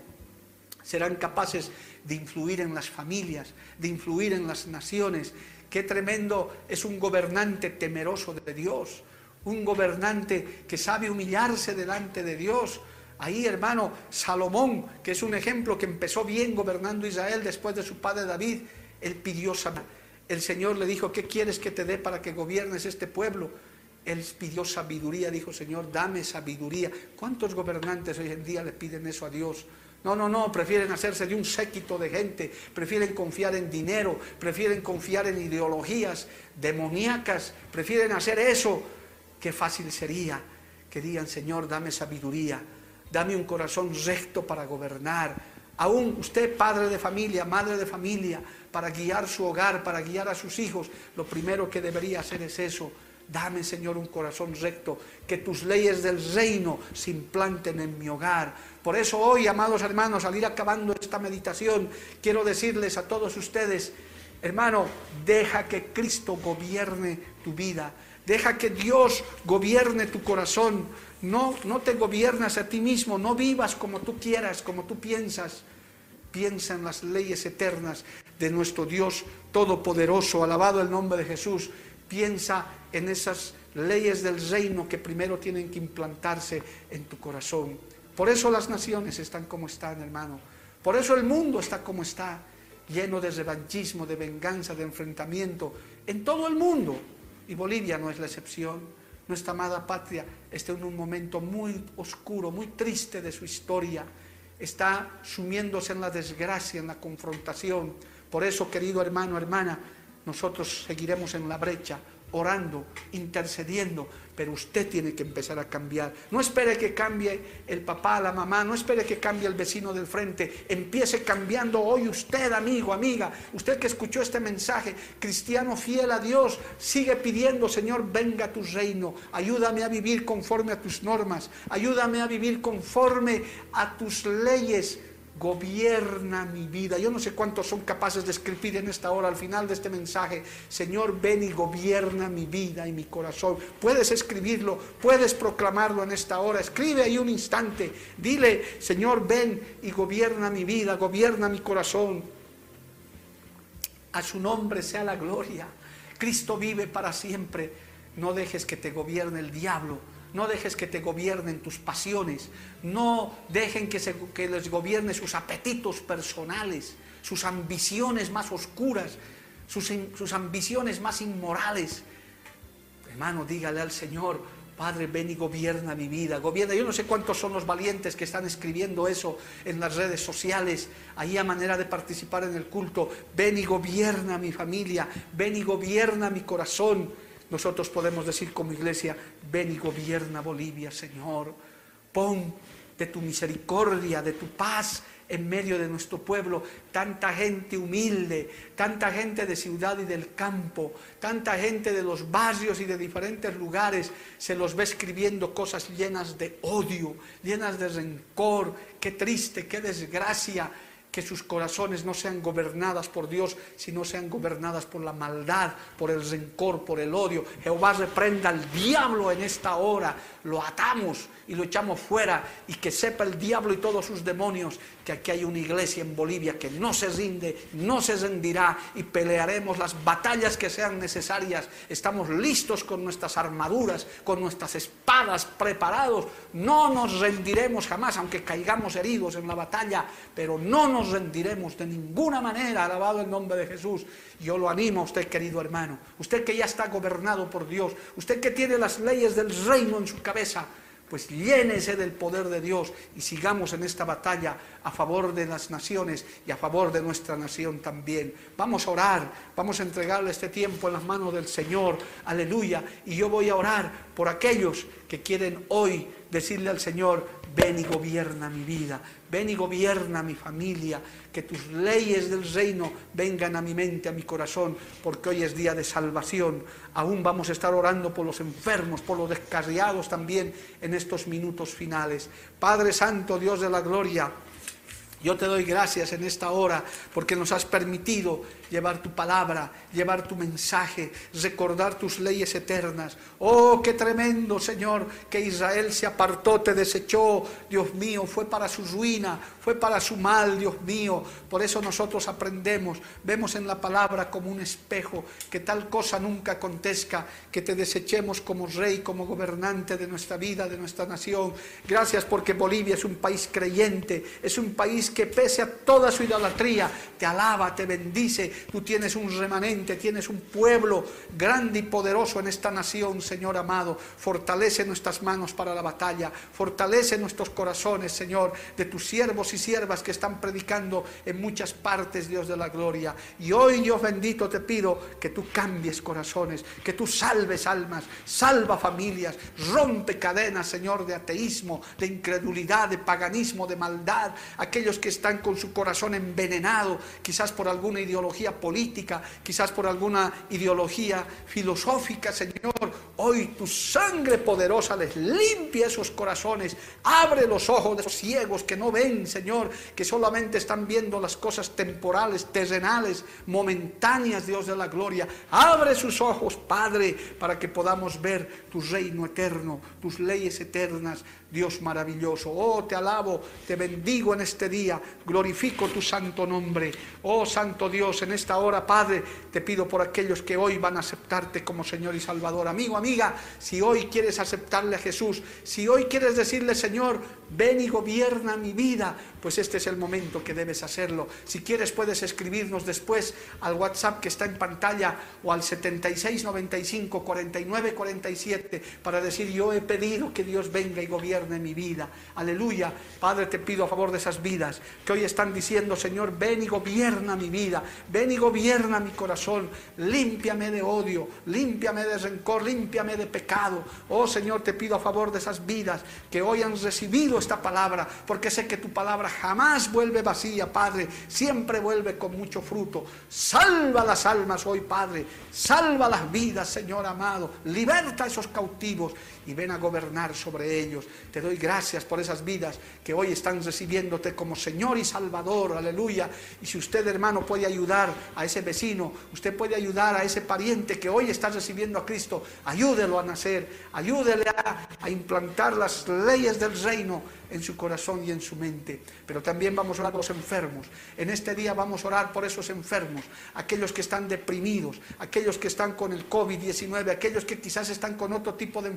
Speaker 1: serán capaces de influir en las familias, de influir en las naciones. Qué tremendo es un gobernante temeroso de Dios, un gobernante que sabe humillarse delante de Dios. Ahí, hermano, Salomón, que es un ejemplo que empezó bien gobernando Israel después de su padre David, él pidió sabiduría el Señor le dijo, ¿qué quieres que te dé para que gobiernes este pueblo? Él pidió sabiduría, dijo, Señor, dame sabiduría. ¿Cuántos gobernantes hoy en día le piden eso a Dios? No, no, no, prefieren hacerse de un séquito de gente, prefieren confiar en dinero, prefieren confiar en ideologías demoníacas, prefieren hacer eso. Qué fácil sería que digan, Señor, dame sabiduría, dame un corazón recto para gobernar. Aún usted, padre de familia, madre de familia, para guiar su hogar, para guiar a sus hijos, lo primero que debería hacer es eso. Dame, Señor, un corazón recto, que tus leyes del reino se implanten en mi hogar. Por eso hoy, amados hermanos, al ir acabando esta meditación, quiero decirles a todos ustedes, hermano, deja que Cristo gobierne tu vida. Deja que Dios gobierne tu corazón. No, no te gobiernas a ti mismo, no vivas como tú quieras, como tú piensas. Piensa en las leyes eternas de nuestro Dios Todopoderoso, alabado el nombre de Jesús. Piensa en esas leyes del reino que primero tienen que implantarse en tu corazón. Por eso las naciones están como están, hermano. Por eso el mundo está como está, lleno de revanchismo, de venganza, de enfrentamiento, en todo el mundo. Y Bolivia no es la excepción. Nuestra amada patria está en un momento muy oscuro, muy triste de su historia está sumiéndose en la desgracia, en la confrontación. Por eso, querido hermano, hermana, nosotros seguiremos en la brecha orando, intercediendo, pero usted tiene que empezar a cambiar. No espere que cambie el papá, la mamá, no espere que cambie el vecino del frente. Empiece cambiando hoy usted, amigo, amiga, usted que escuchó este mensaje, cristiano fiel a Dios, sigue pidiendo, Señor, venga a tu reino, ayúdame a vivir conforme a tus normas, ayúdame a vivir conforme a tus leyes gobierna mi vida. Yo no sé cuántos son capaces de escribir en esta hora, al final de este mensaje, Señor, ven y gobierna mi vida y mi corazón. Puedes escribirlo, puedes proclamarlo en esta hora. Escribe ahí un instante. Dile, Señor, ven y gobierna mi vida, gobierna mi corazón. A su nombre sea la gloria. Cristo vive para siempre. No dejes que te gobierne el diablo no dejes que te gobiernen tus pasiones, no dejen que, les gobierne sus apetitos personales, sus ambiciones más oscuras, sus, sus ambiciones más inmorales. Hermano, dígale al Señor, Padre, ven y gobierna mi vida, gobierna. Yo no sé cuántos son los valientes que están escribiendo eso en las redes sociales, ahí a manera de participar en el culto. Ven y gobierna mi familia, ven y gobierna mi corazón. Nosotros podemos decir como iglesia, ven y gobierna Bolivia, Señor. Pon de tu misericordia, de tu paz en medio de nuestro pueblo, tanta gente humilde, tanta gente de ciudad y del campo, tanta gente de los barrios y de diferentes lugares, se los ve escribiendo cosas llenas de odio, llenas de rencor, qué triste, qué desgracia, que sus corazones no sean gobernadas por Dios, sino sean gobernadas por la maldad, por el rencor, por el odio. Jehová reprenda al diablo en esta hora, lo atamos y lo echamos fuera y que sepa el diablo y todos sus demonios que aquí hay una iglesia en Bolivia que no se rinde, no se rendirá y pelearemos las batallas que sean necesarias. Estamos listos con nuestras armaduras, con nuestras espadas preparados. No nos rendiremos jamás, aunque caigamos heridos en la batalla, pero no nos rendiremos de ninguna manera, alabado el nombre de Jesús. Yo lo animo a usted, querido hermano, usted que ya está gobernado por Dios, usted que tiene las leyes del reino en su cabeza, pues llénese del poder de Dios y sigamos en esta batalla a favor de las naciones y a favor de nuestra nación también. Vamos a orar, vamos a entregarle este tiempo en las manos del Señor, aleluya. Y yo voy a orar por aquellos que quieren hoy decirle al Señor, ven y gobierna mi vida, ven y gobierna mi familia, que tus leyes del reino vengan a mi mente, a mi corazón, porque hoy es día de salvación. Aún vamos a estar orando por los enfermos, por los descarriados también en estos minutos finales. Padre Santo, Dios de la gloria, yo te doy gracias en esta hora porque nos has permitido llevar tu palabra, llevar tu mensaje, recordar tus leyes eternas. Oh, qué tremendo, Señor, que Israel se apartó, te desechó, Dios mío, fue para su ruina, fue para su mal, Dios mío. Por eso nosotros aprendemos, vemos en la palabra como un espejo, que tal cosa nunca acontezca, que te desechemos como rey, como gobernante de nuestra vida, de nuestra nación. Gracias porque Bolivia es un país creyente, es un país que pese a toda su idolatría, te alaba, te bendice, Tú tienes un remanente, tienes un pueblo grande y poderoso en esta nación, Señor amado. Fortalece nuestras manos para la batalla, fortalece nuestros corazones, Señor, de tus siervos y siervas que están predicando en muchas partes, Dios de la gloria. Y hoy, Dios bendito, te pido que tú cambies corazones, que tú salves almas, salva familias, rompe cadenas, Señor, de ateísmo, de incredulidad, de paganismo, de maldad, aquellos que están con su corazón envenenado, quizás por alguna ideología política, quizás por alguna ideología filosófica, Señor. Hoy tu sangre poderosa les limpia esos corazones, abre los ojos de esos ciegos que no ven, Señor, que solamente están viendo las cosas temporales, terrenales, momentáneas, Dios de la gloria. Abre sus ojos, Padre, para que podamos ver tu reino eterno, tus leyes eternas, Dios maravilloso. Oh, te alabo, te bendigo en este día, glorifico tu santo nombre. Oh, Santo Dios, en esta hora, Padre, te pido por aquellos que hoy van a aceptarte como Señor y Salvador. Amigo, amiga, si hoy quieres aceptarle a Jesús, si hoy quieres decirle, Señor, ven y gobierna mi vida, pues este es el momento que debes hacerlo. Si quieres puedes escribirnos después al WhatsApp que está en pantalla o al 7695 4947 para decir yo he pedido que Dios venga y gobierne mi vida. Aleluya. Padre, te pido a favor de esas vidas que hoy están diciendo, Señor, ven y gobierna mi vida, ven y gobierna mi corazón, límpiame de odio, límpiame de rencor, límpiame de pecado. Oh Señor, te pido a favor de esas vidas que hoy han recibido esta palabra, porque sé que tu palabra jamás vuelve vacía, Padre, siempre vuelve con mucho fruto. Salva las almas hoy, Padre, salva las vidas, Señor amado, liberta a esos cautivos y ven a gobernar sobre ellos. Te doy gracias por esas vidas que hoy están recibiéndote como Señor y Salvador, aleluya. Y si usted, hermano, puede ayudar a ese vecino, usted puede ayudar a ese pariente que hoy está recibiendo a Cristo, ayúdelo a nacer, ayúdele a, a implantar las leyes del reino en su corazón y en su mente. Pero también vamos a orar por los enfermos. En este día vamos a orar por esos enfermos, aquellos que están deprimidos, aquellos que están con el COVID-19, aquellos que quizás están con otro tipo de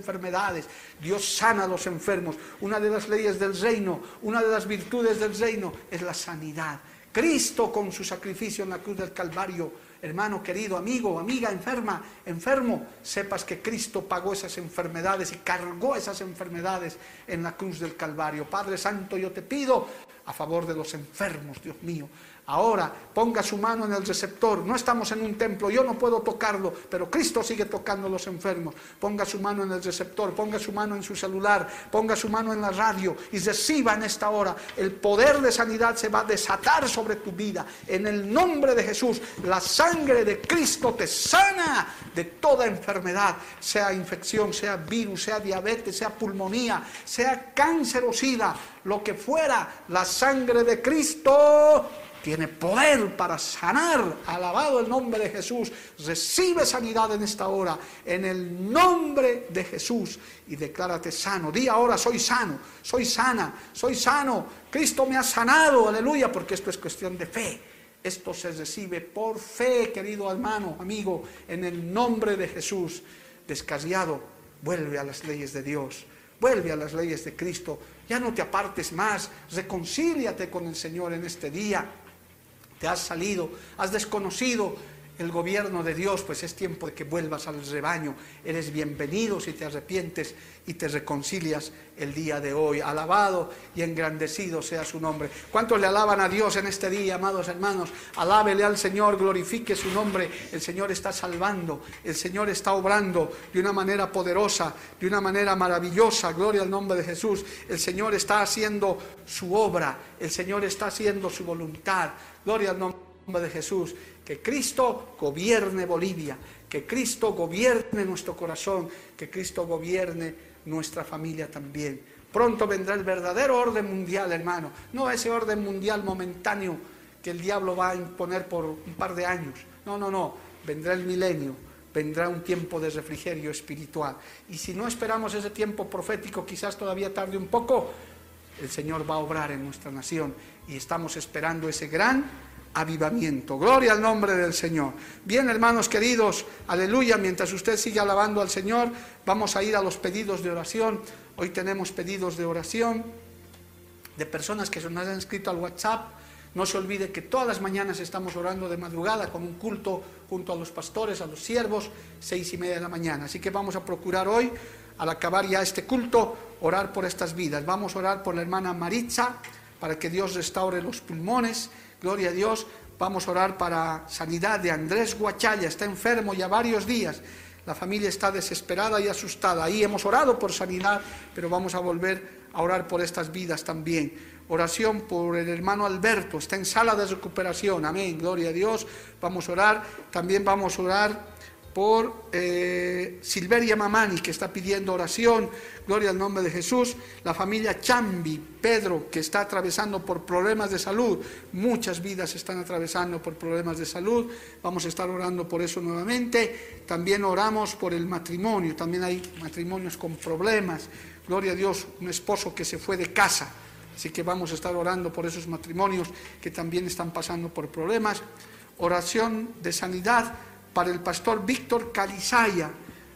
Speaker 1: Dios sana a los enfermos. Una de las leyes del reino, una de las virtudes del reino es la sanidad. Cristo con su sacrificio en la cruz del Calvario hermano querido, amigo, amiga enferma, enfermo, sepas que Cristo pagó esas enfermedades y cargó esas enfermedades en la cruz del Calvario. Padre Santo, yo te pido a favor de los enfermos, Dios mío, Ahora ponga su mano en el receptor. No estamos en un templo, yo no puedo tocarlo, pero Cristo sigue tocando a los enfermos. Ponga su mano en el receptor, ponga su mano en su celular, ponga su mano en la radio y reciba en esta hora. El poder de sanidad se va a desatar sobre tu vida. En el nombre de Jesús, la sangre de Cristo te sana de toda enfermedad, sea infección, sea virus, sea diabetes, sea pulmonía, sea cáncer o sida, lo que fuera, la sangre de Cristo tiene poder para sanar. Alabado el nombre de Jesús. Recibe sanidad en esta hora, en el nombre de Jesús. Y declárate sano. Di ahora, soy sano, soy sana, soy sano. Cristo me ha sanado, aleluya, porque esto es cuestión de fe. Esto se recibe por fe, querido hermano, amigo, en el nombre de Jesús. Descasiado, vuelve a las leyes de Dios, vuelve a las leyes de Cristo. Ya no te apartes más, reconcíliate con el Señor en este día te has salido, has desconocido el gobierno de Dios, pues es tiempo de que vuelvas al rebaño. Eres bienvenido si te arrepientes y te reconcilias el día de hoy. Alabado y engrandecido sea su nombre. ¿Cuántos le alaban a Dios en este día, amados hermanos? Alábele al Señor, glorifique su nombre. El Señor está salvando, el Señor está obrando de una manera poderosa, de una manera maravillosa. Gloria al nombre de Jesús. El Señor está haciendo su obra, el Señor está haciendo su voluntad. Gloria al nombre de Jesús. Que Cristo gobierne Bolivia, que Cristo gobierne nuestro corazón, que Cristo gobierne nuestra familia también. Pronto vendrá el verdadero orden mundial, hermano. No ese orden mundial momentáneo que el diablo va a imponer por un par de años. No, no, no. Vendrá el milenio, vendrá un tiempo de refrigerio espiritual. Y si no esperamos ese tiempo profético, quizás todavía tarde un poco, el Señor va a obrar en nuestra nación y estamos esperando ese gran avivamiento. Gloria al nombre del Señor. Bien, hermanos queridos, aleluya, mientras usted sigue alabando al Señor, vamos a ir a los pedidos de oración. Hoy tenemos pedidos de oración de personas que se nos han escrito al WhatsApp. No se olvide que todas las mañanas estamos orando de madrugada con un culto junto a los pastores, a los siervos, seis y media de la mañana. Así que vamos a procurar hoy, al acabar ya este culto, orar por estas vidas. Vamos a orar por la hermana Maritza, para que Dios restaure los pulmones Gloria a Dios. Vamos a orar para sanidad de Andrés Guachalla. Está enfermo ya varios días. La familia está desesperada y asustada. Ahí hemos orado por sanidad, pero vamos a volver a orar por estas vidas también. Oración por el hermano Alberto. Está en sala de recuperación. Amén. Gloria a Dios. Vamos a orar. También vamos a orar por eh, Silveria Mamani, que está pidiendo oración, gloria al nombre de Jesús, la familia Chambi, Pedro, que está atravesando por problemas de salud, muchas vidas están atravesando por problemas de salud, vamos a estar orando por eso nuevamente, también oramos por el matrimonio, también hay matrimonios con problemas, gloria a Dios, un esposo que se fue de casa, así que vamos a estar orando por esos matrimonios que también están pasando por problemas, oración de sanidad, para el pastor Víctor Calizaya,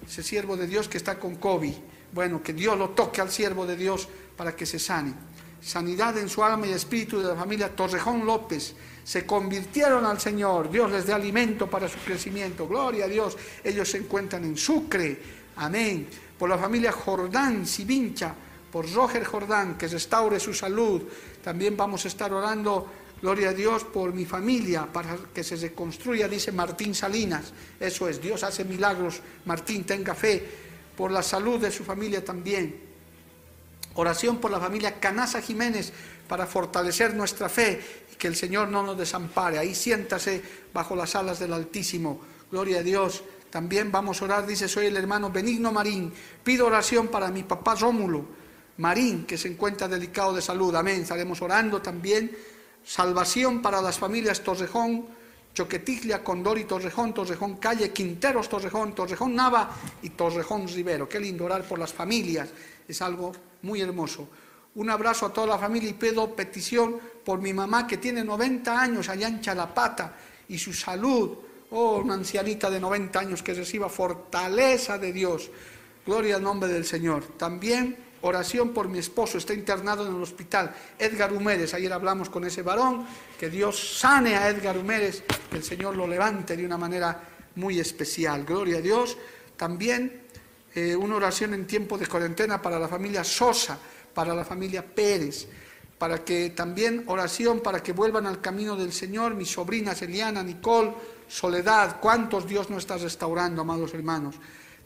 Speaker 1: ese siervo de Dios que está con COVID. Bueno, que Dios lo toque al siervo de Dios para que se sane. Sanidad en su alma y espíritu de la familia Torrejón López. Se convirtieron al Señor. Dios les dé alimento para su crecimiento. Gloria a Dios. Ellos se encuentran en Sucre. Amén. Por la familia Jordán Sibincha. Por Roger Jordán, que restaure su salud. También vamos a estar orando Gloria a Dios por mi familia, para que se reconstruya, dice Martín Salinas. Eso es, Dios hace milagros. Martín, tenga fe. Por la salud de su familia también. Oración por la familia Canasa Jiménez para fortalecer nuestra fe y que el Señor no nos desampare. Ahí siéntase bajo las alas del Altísimo. Gloria a Dios. También vamos a orar, dice, soy el hermano Benigno Marín. Pido oración para mi papá Rómulo Marín, que se encuentra delicado de salud. Amén. Estaremos orando también Salvación para las familias Torrejón, Choquetiglia, Condor y Torrejón, Torrejón Calle, Quinteros Torrejón, Torrejón Nava y Torrejón Rivero. Qué lindo orar por las familias, es algo muy hermoso. Un abrazo a toda la familia y pido petición por mi mamá que tiene 90 años allá en Chalapata y su salud. Oh, una ancianita de 90 años que reciba fortaleza de Dios. Gloria al nombre del Señor. También Oración por mi esposo, está internado en el hospital. Edgar Humérez, ayer hablamos con ese varón, que Dios sane a Edgar Humérez, que el Señor lo levante de una manera muy especial. Gloria a Dios. También eh, una oración en tiempo de cuarentena para la familia Sosa, para la familia Pérez, para que también oración para que vuelvan al camino del Señor, mis sobrinas Eliana, Nicole, Soledad, cuántos Dios no está restaurando, amados hermanos.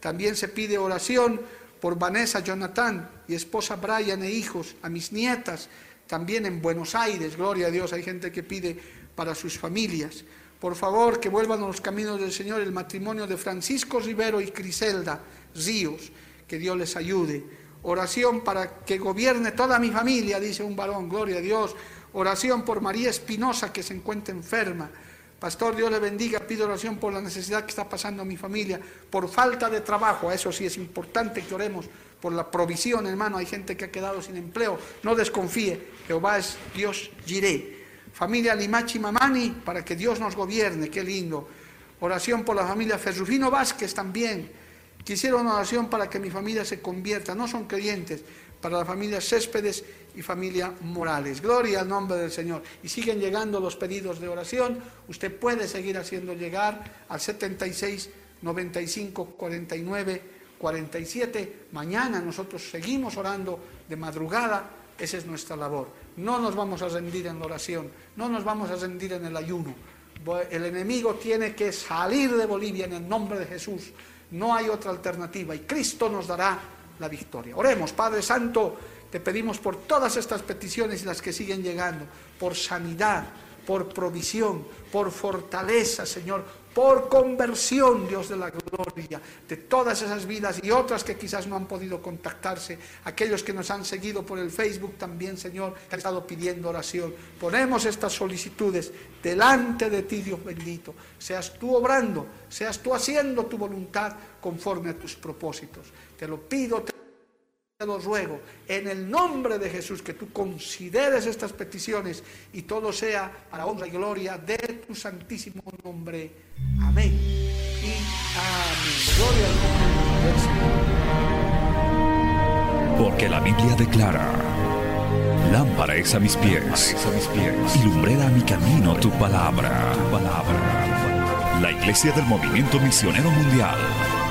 Speaker 1: También se pide oración por Vanessa, Jonathan y esposa Brian e hijos, a mis nietas, también en Buenos Aires, gloria a Dios, hay gente que pide para sus familias. Por favor, que vuelvan a los caminos del Señor el matrimonio de Francisco Rivero y Criselda Ríos, que Dios les ayude. Oración para que gobierne toda mi familia, dice un varón, gloria a Dios. Oración por María Espinosa que se encuentra enferma. Pastor, Dios le bendiga, pido oración por la necesidad que está pasando mi familia, por falta de trabajo, eso sí es importante que oremos por la provisión, hermano, hay gente que ha quedado sin empleo, no desconfíe, Jehová es Dios Jiré. Familia Limachi Mamani, para que Dios nos gobierne, qué lindo. Oración por la familia Ferrufino Vázquez también. Quisiera una oración para que mi familia se convierta, no son creyentes, para la familia Céspedes y familia Morales. Gloria al nombre del Señor. Y siguen llegando los pedidos de oración. Usted puede seguir haciendo llegar al 76 95 49 47. Mañana nosotros seguimos orando de madrugada. Esa es nuestra labor. No nos vamos a rendir en la oración, no nos vamos a rendir en el ayuno. El enemigo tiene que salir de Bolivia en el nombre de Jesús. No hay otra alternativa y Cristo nos dará la victoria. Oremos, Padre Santo, te pedimos por todas estas peticiones y las que siguen llegando, por sanidad, por provisión, por fortaleza, Señor, por conversión, Dios de la gloria, de todas esas vidas y otras que quizás no han podido contactarse, aquellos que nos han seguido por el Facebook también, Señor, que han estado pidiendo oración. Ponemos estas solicitudes delante de ti, Dios bendito. Seas tú obrando, seas tú haciendo tu voluntad conforme a tus propósitos. Te lo pido, te lo ruego, en el nombre de Jesús, que tú consideres estas peticiones y todo sea para honra y gloria de tu santísimo nombre. Amén. Y amén. Gloria
Speaker 2: al nombre Porque la Biblia declara, lámpara es a mis pies, a mis pies y lumbrera a mi camino tu palabra, tu palabra. La Iglesia del Movimiento Misionero Mundial